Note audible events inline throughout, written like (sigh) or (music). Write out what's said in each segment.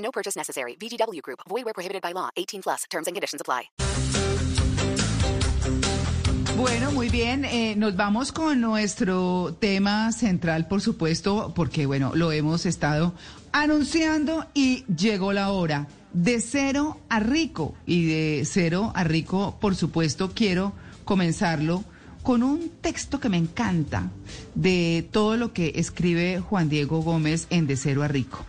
No purchase necessary. VGW Group. Void where prohibited by law. 18 plus. Terms and conditions apply. Bueno, muy bien. Eh, nos vamos con nuestro tema central, por supuesto, porque, bueno, lo hemos estado anunciando y llegó la hora. De cero a rico. Y de cero a rico, por supuesto, quiero comenzarlo con un texto que me encanta de todo lo que escribe Juan Diego Gómez en De cero a rico.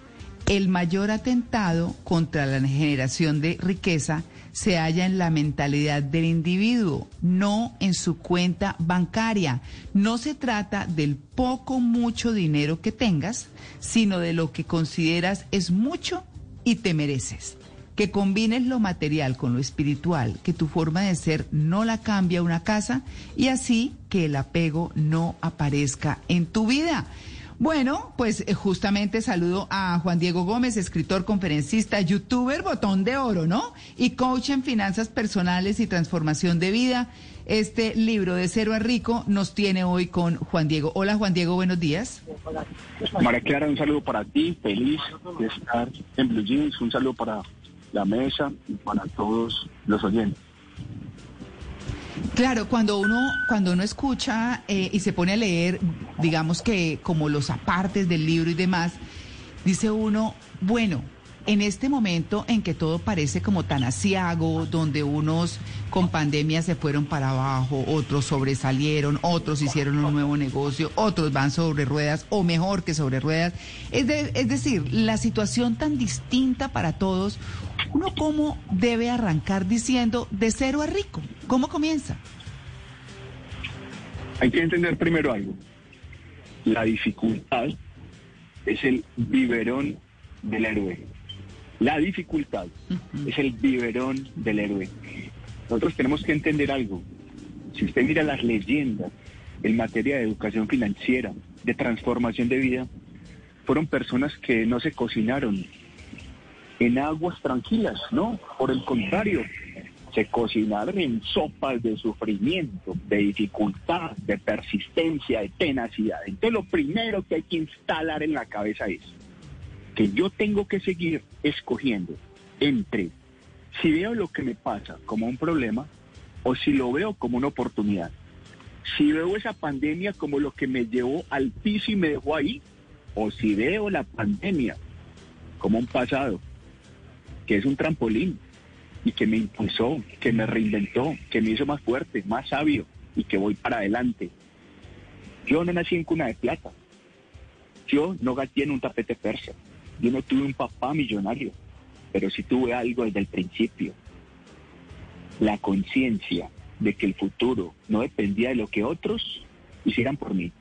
El mayor atentado contra la generación de riqueza se halla en la mentalidad del individuo, no en su cuenta bancaria. No se trata del poco, mucho dinero que tengas, sino de lo que consideras es mucho y te mereces. Que combines lo material con lo espiritual, que tu forma de ser no la cambia una casa y así que el apego no aparezca en tu vida. Bueno, pues eh, justamente saludo a Juan Diego Gómez, escritor, conferencista, youtuber, botón de oro, ¿no? Y coach en finanzas personales y transformación de vida. Este libro de cero a rico nos tiene hoy con Juan Diego. Hola Juan Diego, buenos días. María Clara, un saludo para ti, feliz de estar en Blue Jeans, un saludo para la mesa y para todos los oyentes. Claro, cuando uno, cuando uno escucha eh, y se pone a leer, digamos que como los apartes del libro y demás, dice uno, bueno, en este momento en que todo parece como tan asiago, donde unos con pandemia se fueron para abajo, otros sobresalieron, otros hicieron un nuevo negocio, otros van sobre ruedas o mejor que sobre ruedas. Es, de- es decir, la situación tan distinta para todos, uno cómo debe arrancar diciendo de cero a rico. ¿Cómo comienza? Hay que entender primero algo. La dificultad es el biberón del héroe. La dificultad es el biberón del héroe. Nosotros tenemos que entender algo. Si usted mira las leyendas en materia de educación financiera, de transformación de vida, fueron personas que no se cocinaron en aguas tranquilas, ¿no? Por el contrario, se cocinaron en sopas de sufrimiento, de dificultad, de persistencia, de tenacidad. Entonces lo primero que hay que instalar en la cabeza es que yo tengo que seguir escogiendo entre si veo lo que me pasa como un problema o si lo veo como una oportunidad. Si veo esa pandemia como lo que me llevó al piso y me dejó ahí, o si veo la pandemia como un pasado, que es un trampolín y que me impulsó, que me reinventó, que me hizo más fuerte, más sabio y que voy para adelante. Yo no nací en cuna de plata. Yo no gasté en un tapete persa. Yo no tuve un papá millonario, pero sí tuve algo desde el principio. La conciencia de que el futuro no dependía de lo que otros hicieran por mí,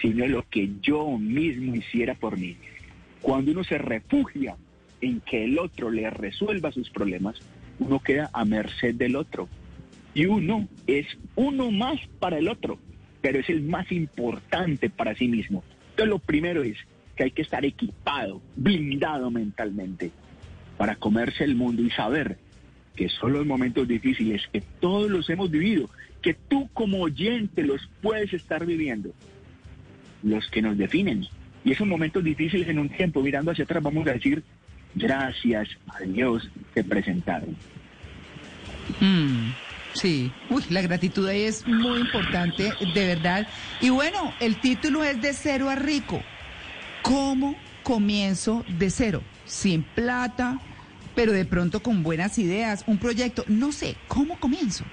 sino de lo que yo mismo hiciera por mí. Cuando uno se refugia en que el otro le resuelva sus problemas, uno queda a merced del otro. Y uno es uno más para el otro, pero es el más importante para sí mismo. Entonces lo primero es que hay que estar equipado, blindado mentalmente, para comerse el mundo y saber que son los momentos difíciles que todos los hemos vivido, que tú como oyente los puedes estar viviendo, los que nos definen. Y esos momentos difíciles en un tiempo, mirando hacia atrás, vamos a decir, gracias a Dios te presentaron. Mm, sí, uy, la gratitud ahí es muy importante, de verdad. Y bueno, el título es de cero a rico. ¿Cómo comienzo de cero? Sin plata, pero de pronto con buenas ideas, un proyecto, no sé, ¿cómo comienzo?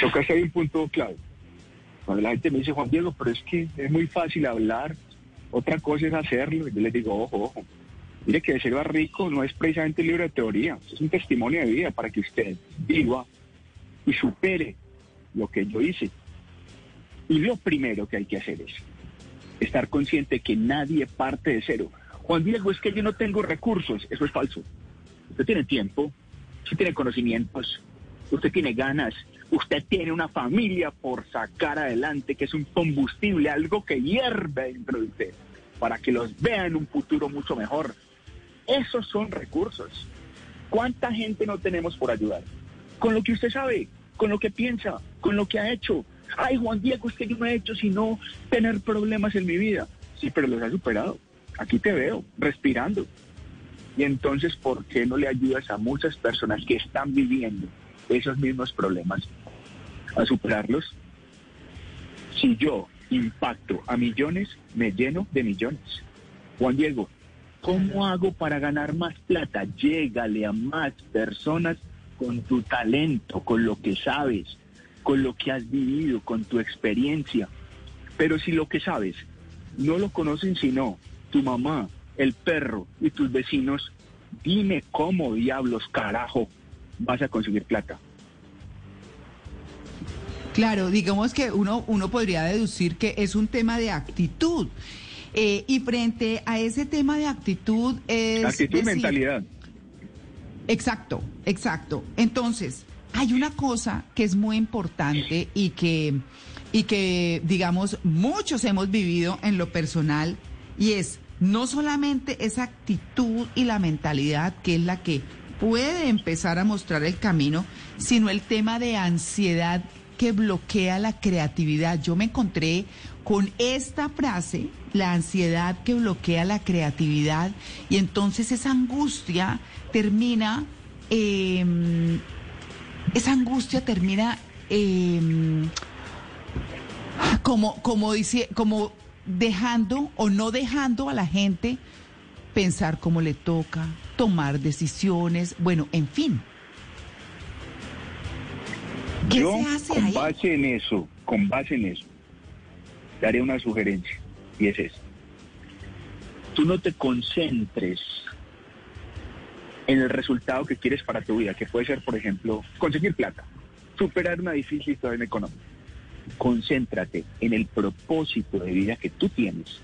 Tocaste ahí un punto clave. Cuando la gente me dice, Juan Diego, pero es que es muy fácil hablar, otra cosa es hacerlo. Y yo les digo, ojo, ojo. Mire que de rico no es precisamente un libro de teoría, es un testimonio de vida para que usted viva y supere lo que yo hice. Y lo primero que hay que hacer es estar consciente que nadie parte de cero. Juan Diego, es que yo no tengo recursos. Eso es falso. Usted tiene tiempo, usted tiene conocimientos, usted tiene ganas, usted tiene una familia por sacar adelante, que es un combustible, algo que hierve dentro de usted, para que los vea en un futuro mucho mejor. Esos son recursos. ¿Cuánta gente no tenemos por ayudar? Con lo que usted sabe, con lo que piensa, con lo que ha hecho. Ay, Juan Diego, es que yo no he hecho sino tener problemas en mi vida. Sí, pero los ha superado. Aquí te veo, respirando. Y entonces, ¿por qué no le ayudas a muchas personas que están viviendo esos mismos problemas a superarlos? Si yo impacto a millones, me lleno de millones. Juan Diego, ¿cómo hago para ganar más plata? Llégale a más personas con tu talento, con lo que sabes, con lo que has vivido, con tu experiencia. Pero si lo que sabes no lo conocen sino tu mamá, el perro y tus vecinos, dime cómo diablos carajo vas a conseguir plata. Claro, digamos que uno, uno podría deducir que es un tema de actitud. Eh, y frente a ese tema de actitud es... Actitud y mentalidad. Exacto, exacto. Entonces, hay una cosa que es muy importante y que, y que, digamos, muchos hemos vivido en lo personal y es no solamente esa actitud y la mentalidad que es la que puede empezar a mostrar el camino, sino el tema de ansiedad que bloquea la creatividad. Yo me encontré con esta frase, la ansiedad que bloquea la creatividad, y entonces esa angustia termina, em, esa angustia termina em, como, como como dejando o no dejando a la gente pensar cómo le toca, tomar decisiones, bueno, en fin. ¿Qué Yo, se hace con ahí? base en eso, con base en eso, daré una sugerencia, y es esta. Tú no te concentres en el resultado que quieres para tu vida, que puede ser, por ejemplo, conseguir plata, superar una difícil situación económica. Concéntrate en el propósito de vida que tú tienes,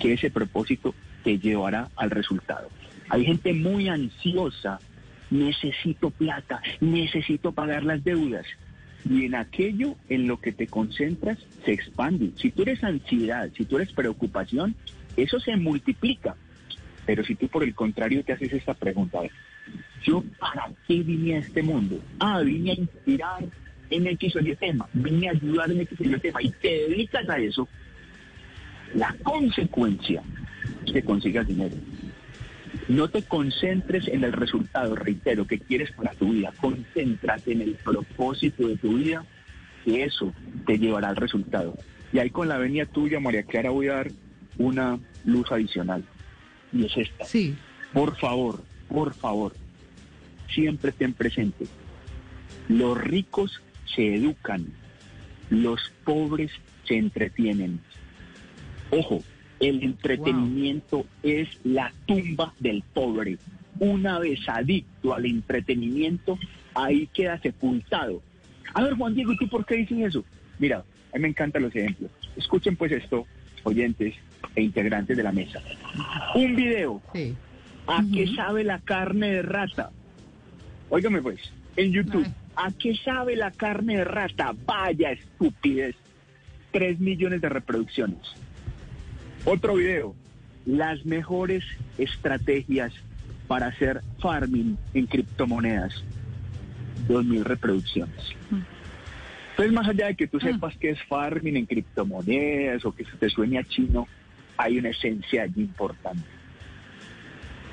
que ese propósito te llevará al resultado. Hay gente muy ansiosa, necesito plata, necesito pagar las deudas. Y en aquello en lo que te concentras se expande. Si tú eres ansiedad, si tú eres preocupación, eso se multiplica. Pero si tú por el contrario te haces esta pregunta, ¿yo para qué vine a este mundo? Ah, vine a inspirar en X o Y tema, vine a ayudar en X o Y tema y te dedicas a eso, la consecuencia es que consigas dinero. No te concentres en el resultado, reitero, que quieres para tu vida. Concéntrate en el propósito de tu vida, que eso te llevará al resultado. Y ahí con la venia tuya, María Clara, voy a dar una luz adicional. Y es esta. Sí. Por favor, por favor, siempre ten presente. Los ricos se educan, los pobres se entretienen. Ojo, el entretenimiento es la tumba del pobre. Una vez adicto al entretenimiento, ahí queda sepultado. A ver, Juan Diego, ¿y tú por qué dices eso? Mira, a mí me encantan los ejemplos. Escuchen pues esto, oyentes e integrantes de la mesa. Un video Sí. ¿A qué sabe la carne de rata? Óigame pues, en YouTube. ¿a qué sabe la carne de rata? Vaya estupidez. Tres millones de reproducciones. Otro video, las mejores estrategias para hacer farming en criptomonedas. Dos mil reproducciones. Entonces, más allá de que tú sepas qué es farming en criptomonedas o que se te suene a chino, hay una esencia allí importante.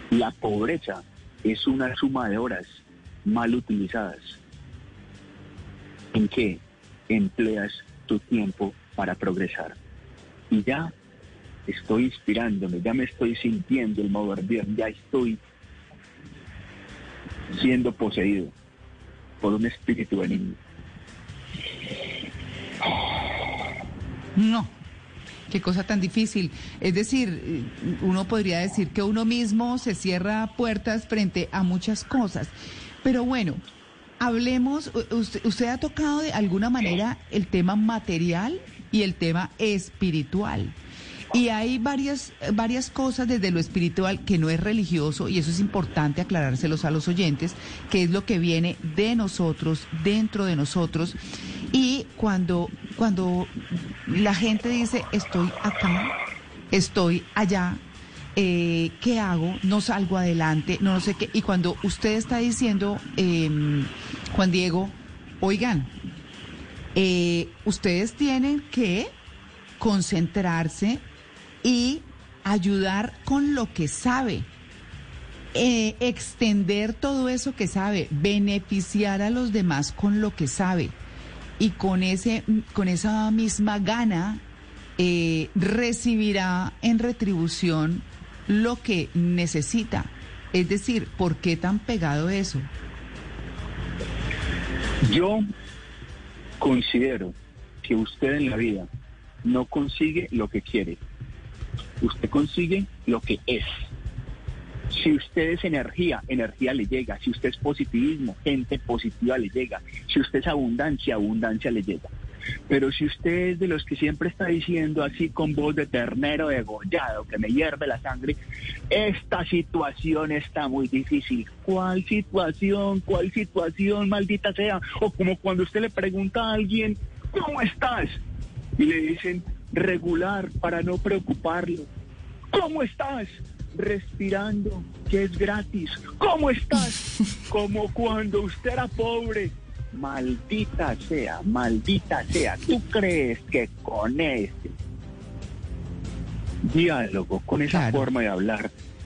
La pobreza es una suma de horas mal utilizadas. ¿En qué empleas tu tiempo para progresar? Y ya estoy inspirándome, ya me estoy sintiendo el mover bien, ya estoy siendo poseído por un espíritu benigno. No, qué cosa tan difícil. Es decir, uno podría decir que uno mismo se cierra puertas frente a muchas cosas. Pero bueno, hablemos, usted, usted ha tocado de alguna manera el tema material y el tema espiritual. Y hay varias, varias cosas desde lo espiritual que no es religioso, y eso es importante aclarárselos a los oyentes, que es lo que viene de nosotros, dentro de nosotros. Y cuando, cuando la gente dice, estoy acá, estoy allá, eh, ¿qué hago? No salgo adelante, no, sé qué. Y cuando usted está diciendo, em, Juan Diego, oigan, eh, ustedes tienen que concentrarse y ayudar con lo que sabe. Eh, extender todo eso que sabe, beneficiar a los demás con lo que sabe y con ese con esa misma gana eh, recibirá en retribución lo que necesita. Es decir, ¿por qué tan pegado eso? Yo considero que usted en la vida no consigue lo que quiere. Usted consigue lo que es. Si usted es energía, energía le llega. Si usted es positivismo, gente positiva le llega. Si usted es abundancia, abundancia le llega. Pero si usted es de los que siempre está diciendo así con voz de ternero degollado, que me hierve la sangre, esta situación está muy difícil. ¿Cuál situación? ¿Cuál situación, maldita sea? O como cuando usted le pregunta a alguien, ¿cómo estás? Y le dicen, regular para no preocuparlo. ¿Cómo estás? Respirando, que es gratis. ¿Cómo estás? (laughs) Como cuando usted era pobre maldita sea, maldita sea, ¿tú crees que con ese diálogo, con esa Claro. forma de hablar,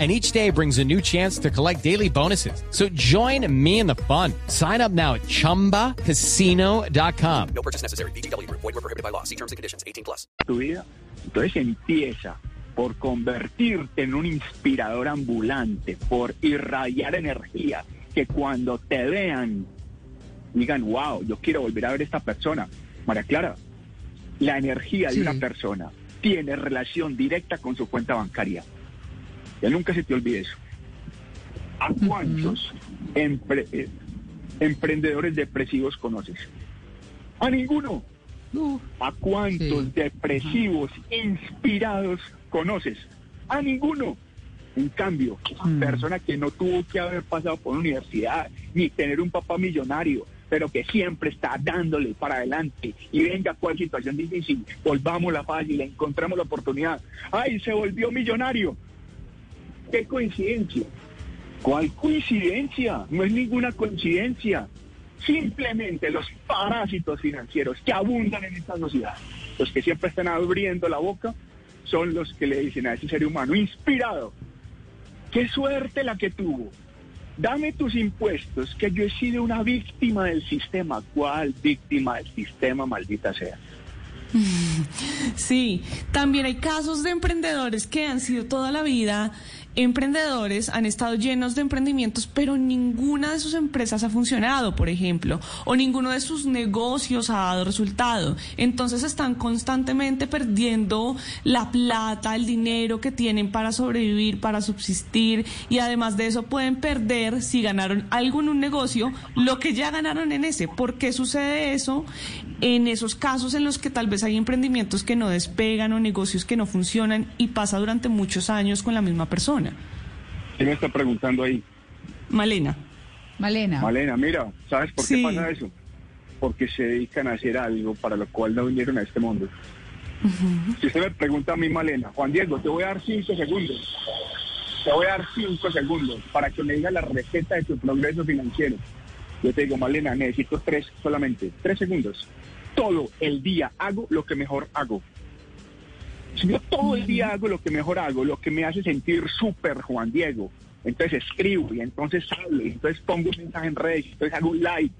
And each day brings a new chance to collect daily bonuses. So join me in the fun. Sign up now at chumbacasino.com. No purchase necessary. Group. Void were prohibited by law. See terms and conditions. 18 plus. tu vida. Entonces empieza por convertirte en un inspirador ambulante, por irradiar energía, que cuando te vean digan, wow, yo quiero volver a ver a esta persona. María Clara, la energía Sí. de una persona tiene relación directa con su cuenta bancaria. Ya nunca se te olvide eso. ¿A cuántos empre- eh, emprendedores depresivos conoces? A ninguno. ¿A cuántos Sí. depresivos inspirados conoces? A ninguno. En cambio, Mm. persona que no tuvo que haber pasado por una universidad, ni tener un papá millonario, pero que siempre está dándole para adelante y venga cuál situación difícil, volvamos la fácil, encontramos la oportunidad. ¡Ay, se volvió millonario! ¡Qué coincidencia! ¿Cuál coincidencia? No es ninguna coincidencia. Simplemente los parásitos financieros que abundan en esta sociedad, los que siempre están abriendo la boca, son los que le dicen a ese ser humano inspirado, qué suerte la que tuvo. Dame tus impuestos, que yo he sido una víctima del sistema. ¿Cuál víctima del sistema, maldita sea? (laughs) Sí, también hay casos de emprendedores que han sido toda la vida emprendedores, han estado llenos de emprendimientos, pero ninguna de sus empresas ha funcionado, por ejemplo, o ninguno de sus negocios ha dado resultado. Entonces están constantemente perdiendo la plata, el dinero que tienen para sobrevivir, para subsistir, y además de eso pueden perder, si ganaron algo en un negocio, lo que ya ganaron en ese. ¿Por qué sucede eso? En esos casos en los que tal vez hay emprendimientos que no despegan o negocios que no funcionan y pasa durante muchos años con la misma persona. ¿Quién me está preguntando ahí? Malena. Malena. Malena, mira, ¿sabes por qué Sí. pasa eso? Porque se dedican a hacer algo para lo cual no vinieron a este mundo. Si usted me pregunta a mí, Malena, Juan Diego, te voy a dar cinco segundos. Te voy a dar cinco segundos para que me diga la receta de tu progreso financiero. Yo te digo, Malena, necesito tres solamente, tres segundos. Todo el día hago lo que mejor hago. Si yo todo el día hago lo que mejor hago, lo que me hace sentir súper Juan Diego, entonces escribo y entonces hablo, y entonces pongo un mensaje en redes, y entonces hago un live.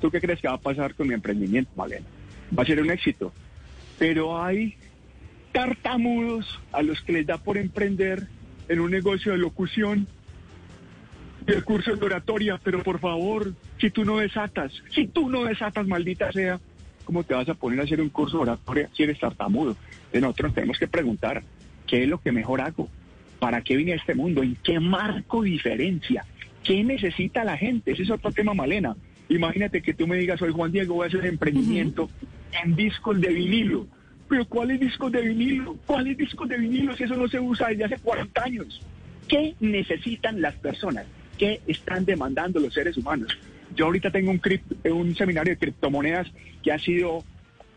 ¿Tú qué crees que va a pasar con mi emprendimiento, Malena? Va a ser un éxito. Pero hay tartamudos a los que les da por emprender en un negocio de locución el curso de oratoria, pero por favor, Si tú no desatas, si tú no desatas, maldita sea, ¿cómo te vas a poner a hacer un curso de oratoria si eres tartamudo? De nosotros tenemos que preguntar, ¿qué es lo que mejor hago? ¿Para qué vine a este mundo? ¿En qué marco diferencia? ¿Qué necesita la gente? Ese es otro tema, Malena. Imagínate que tú me digas, soy Juan Diego, voy a hacer emprendimiento en discos de vinilo. Pero ¿cuáles discos de vinilo? ¿Cuáles discos de vinilo si eso no se usa desde hace 40 años? ¿Qué necesitan las personas? ¿Qué están demandando los seres humanos? Yo ahorita tengo un, seminario de criptomonedas que ha sido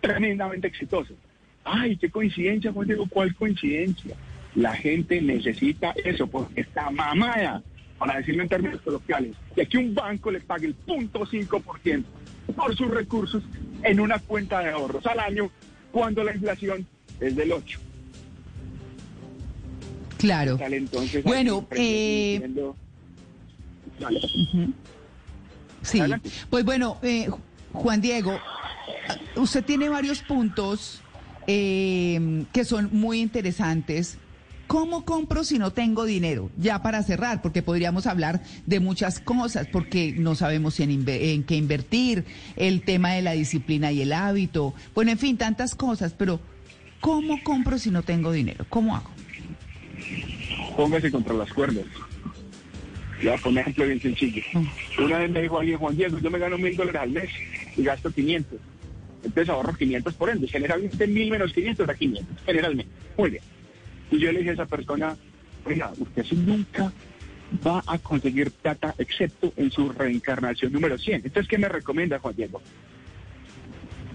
tremendamente exitoso. Ay, qué coincidencia, Juan Diego, ¿cuál coincidencia? La gente necesita eso porque está mamada, para decirlo en términos coloquiales, de que un banco le pague el 0.5% por sus recursos en una cuenta de ahorros al año cuando la inflación es del 8. Claro. Entonces Bueno, aquí Sí, Adelante. pues bueno, eh, Juan Diego, usted tiene varios puntos eh, que son muy interesantes. ¿Cómo compro si no tengo dinero? Ya para cerrar, porque podríamos hablar de muchas cosas, porque no sabemos en, en qué invertir, el tema de la disciplina y el hábito, bueno, en fin, tantas cosas, pero ¿cómo compro si no tengo dinero? ¿Cómo hago? póngase contra las cuerdas. Le voy a poner un ejemplo bien sencillo. Una vez me dijo alguien, Juan Diego, yo me gano mil dólares al mes y gasto 500. Entonces ahorro 500 por ende. Generalmente mil menos 500 da 500, generalmente. Muy bien. Y yo le dije a esa persona, oiga, usted nunca va a conseguir plata excepto en su reencarnación número 100. Entonces, ¿qué me recomienda Juan Diego?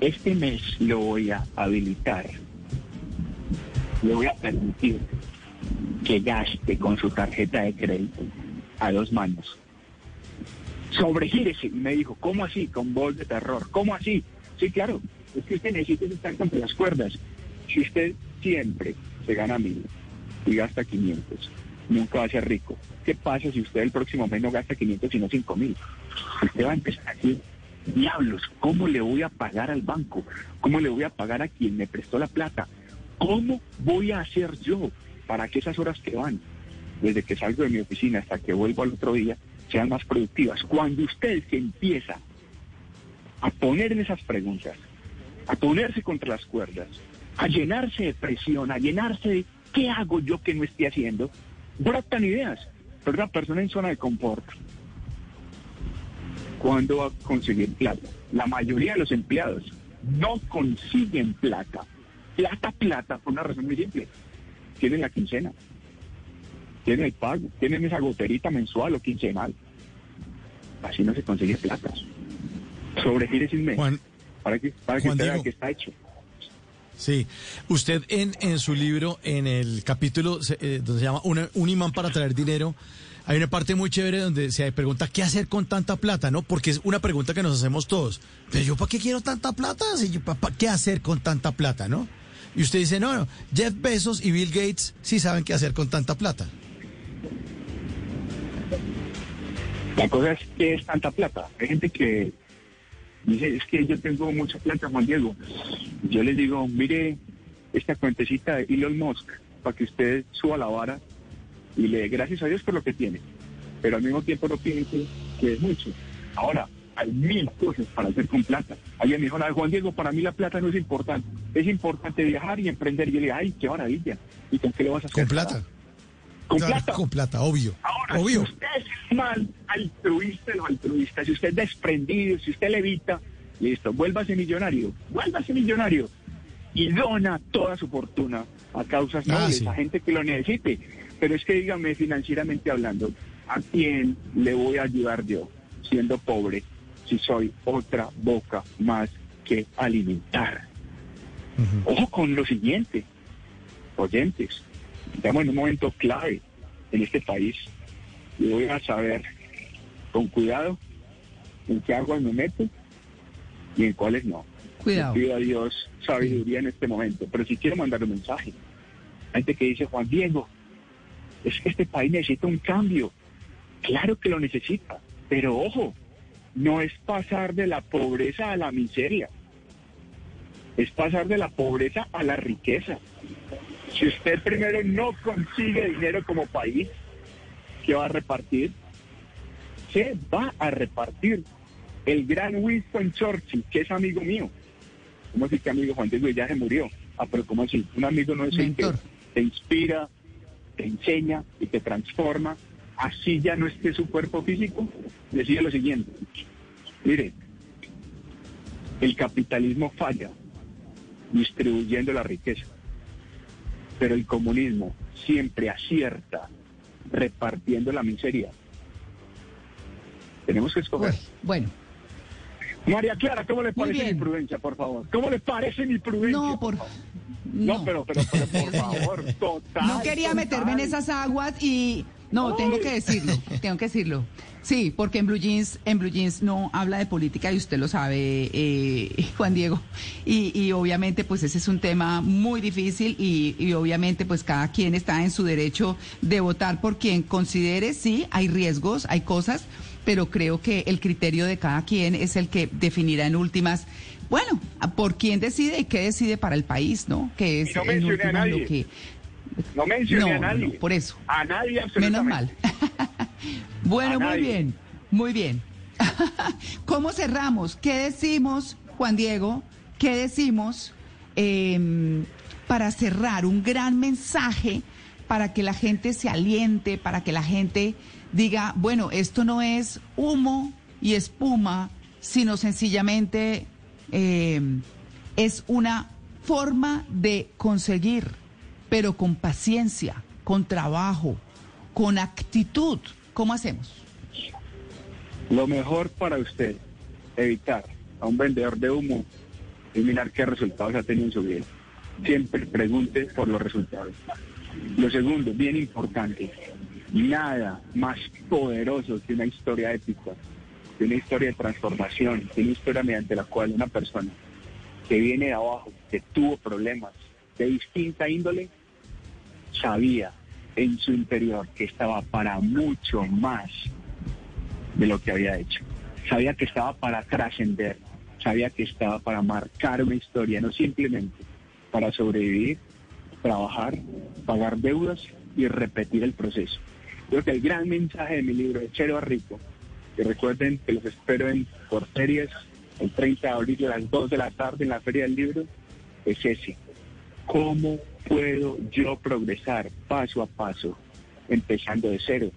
Este mes lo voy a habilitar. Le voy a permitir que gaste con su tarjeta de crédito a dos manos. Sobregírese. Y me dijo, ¿cómo así? Con voz de terror. ¿Cómo así? Sí, claro. Es que usted necesita estar contra las cuerdas. Si usted siempre se gana mil y gasta 500, nunca va a ser rico. ¿Qué pasa si usted el próximo mes no gasta 500 sino 5 mil? Usted va a empezar a decir, diablos, ¿cómo le voy a pagar al banco? ¿Cómo le voy a pagar a quien me prestó la plata? ¿Cómo voy a hacer yo para que esas horas que van, desde que salgo de mi oficina hasta que vuelvo al otro día, sean más productivas? Cuando usted se empieza a poner en esas preguntas, a ponerse contra las cuerdas, a llenarse de presión, a llenarse de ¿qué hago yo que no esté haciendo? Brotan ideas, pero una persona en zona de confort, ¿cuándo va a conseguir plata? La mayoría de los empleados no consiguen plata. Plata, plata, por una razón muy simple. Tienen la quincena, tienen el pago, tienen esa goterita mensual o quincenal. Así no se consigue plata. Sobregire sin mes. Juan, para que, para que Juan usted vea que está hecho. Sí, usted en, en su libro, en el capítulo se- eh, donde se llama Una- Un imán para traer dinero, hay una parte muy chévere donde se pregunta qué hacer con tanta plata, ¿no? Porque es una pregunta que nos hacemos todos. Pero yo, ¿para qué quiero tanta plata? Si yo, ¿pa- pa- ¿Qué hacer con tanta plata, no? Y usted dice, no, no, Jeff Bezos y Bill Gates sí saben qué hacer con tanta plata. La cosa es que es tanta plata. Hay gente que dice, es que yo tengo mucha plata, Juan Diego. Yo les digo, mire esta cuentecita de Elon Musk para que usted suba la vara y le dé gracias a Dios por lo que tiene. Pero al mismo tiempo no piense que es mucho. Ahora, hay mil cosas para hacer con plata. Alguien me dijo, "No, Juan Diego, para mí la plata no es importante. Es importante viajar y emprender. Y yo le dije, ay, qué maravilla. ¿Y con qué lo vas a hacer? Con plata. Con Claro, plata. Con plata, obvio. Ahora, obvio. si usted es mal altruista o altruista, si usted es desprendido, si usted levita, listo, vuélvase millonario, vuélvase millonario y dona toda su fortuna a causas Ah, nobles, sí. a gente que lo necesite. Pero es que dígame financieramente hablando, ¿a quién le voy a ayudar yo siendo pobre si soy otra boca más que alimentar? Ojo con lo siguiente, oyentes, estamos en un momento clave en este país y voy a saber con cuidado en qué aguas me meto y en cuáles no. Cuidado. Le pido a Dios sabiduría en este momento, pero si quiero mandar un mensaje. Hay gente que dice, Juan Diego, es que este país necesita un cambio. Claro que lo necesita, pero ojo, no es pasar de la pobreza a la miseria, es pasar de la pobreza a la riqueza. Si usted primero no consigue dinero como país, ¿qué va a repartir? Se va a repartir. El gran Winston Churchill, que es amigo mío. ¿Cómo así que amigo Juan Diego ya se murió? Ah, pero ¿cómo así? Un amigo no es el que te inspira, te enseña y te transforma. Así ya no esté su cuerpo físico. Decía lo siguiente. Mire, el capitalismo falla distribuyendo la riqueza, pero el comunismo siempre acierta repartiendo la miseria. Tenemos que escoger. Uy, bueno, María Clara, ¿cómo le parece mi prudencia, por favor? ¿Cómo le parece mi prudencia? no, por... No, No, pero, pero, pero, por favor, (laughs) total. No quería meterme en esas aguas y no, tengo que decirlo, tengo que decirlo. Sí, porque en Blue Jeans, en Blue Jeans no habla de política y usted lo sabe, eh, (laughs) Juan Diego. Y, y obviamente pues ese es un tema muy difícil y, y obviamente pues cada quien está en su derecho de votar por quien considere, sí, hay riesgos, hay cosas, pero creo que el criterio de cada quien es el que definirá en últimas, bueno, por quién decide y qué decide para el país, ¿no? Que es Y no en mencioné a últimas nadie. lo que... No mencioné No, a nadie. no, por eso. A nadie Menos mal. absolutamente. (laughs) bueno, A muy nadie. bien, muy bien. (laughs) ¿Cómo cerramos? ¿Qué decimos, Juan Diego? ¿Qué decimos eh, para cerrar un gran mensaje para que la gente se aliente, para que la gente diga, bueno, esto no es humo y espuma, sino sencillamente eh, es una forma de conseguir, pero con paciencia, con trabajo, con actitud. ¿Cómo hacemos? Lo mejor para usted, evitar a un vendedor de humo y mirar qué resultados ha tenido en su vida. Siempre pregunte por los resultados. Lo segundo, bien importante, nada más poderoso que una historia épica, que una historia de transformación, que una historia mediante la cual una persona que viene de abajo, que tuvo problemas de distinta índole, sabía en su interior que estaba para mucho más de lo que había hecho. Sabía que estaba para trascender, sabía que estaba para marcar una historia, no simplemente para sobrevivir, trabajar, pagar deudas y repetir el proceso. Creo que el gran mensaje de mi libro, de Chero a Rico, que recuerden que los espero en por series el 30 de abril a las 2 de la tarde en la Feria del Libro, es ese. ¿Cómo puedo yo progresar paso a paso, empezando de cero?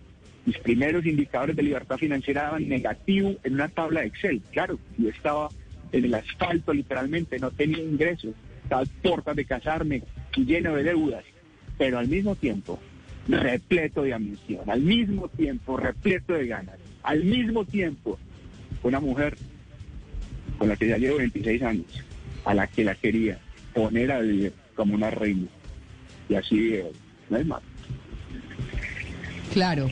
Mis primeros indicadores de libertad financiera daban negativo en una tabla de Excel. Claro, yo estaba en el asfalto literalmente, no tenía ingresos, estaba puertas de casarme y lleno de deudas, pero al mismo tiempo repleto de ambición, al mismo tiempo repleto de ganas, al mismo tiempo una mujer con la que ya llevo 26 años, a la que la quería poner a vivir como una reina. Y así eh, no es más. Claro.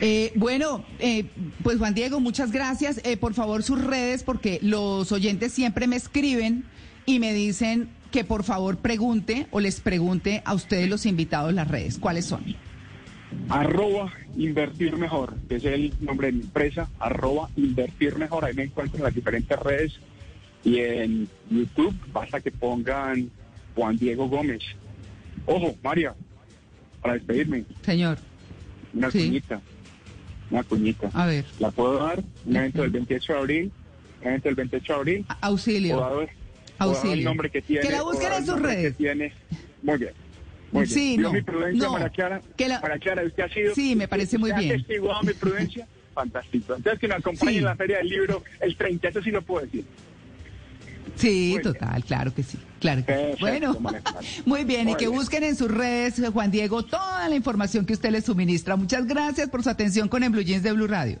Eh, bueno, eh, pues Juan Diego, muchas gracias. Por favor, sus redes, porque los oyentes siempre me escriben y me dicen que por favor pregunte o les pregunte a ustedes los invitados las redes. ¿Cuáles son? Arroba invertir mejor, que es el nombre de mi empresa, arroba invertir mejor, ahí me encuentro en las diferentes redes y en YouTube basta que pongan Juan Diego Gómez. Ojo, María, para despedirme, Señor, una Sí. cuñita, una cuñita. a ver, La puedo dar, un evento del 28 de abril, un evento del 28 de abril, auxilio. dar, o dar Auxilio. el nombre que tiene. Que la busquen en sus redes. que tiene. Muy bien. Muy bien. Sí, no, mi prudencia, no, María Clara, que la- María Clara, usted ha sido... Sí, me parece muy bien. ha testiguado mi prudencia, fantástico. Entonces, que me acompañe Sí. en la Feria del Libro el 30, eso sí lo puedo decir. Sí, Muy total, claro que sí, claro que sí. Bueno, (laughs) muy bien, y que bien. busquen en sus redes, Juan Diego, toda la información que usted les suministra. Muchas gracias por su atención con el Blue Jeans de Blue Radio.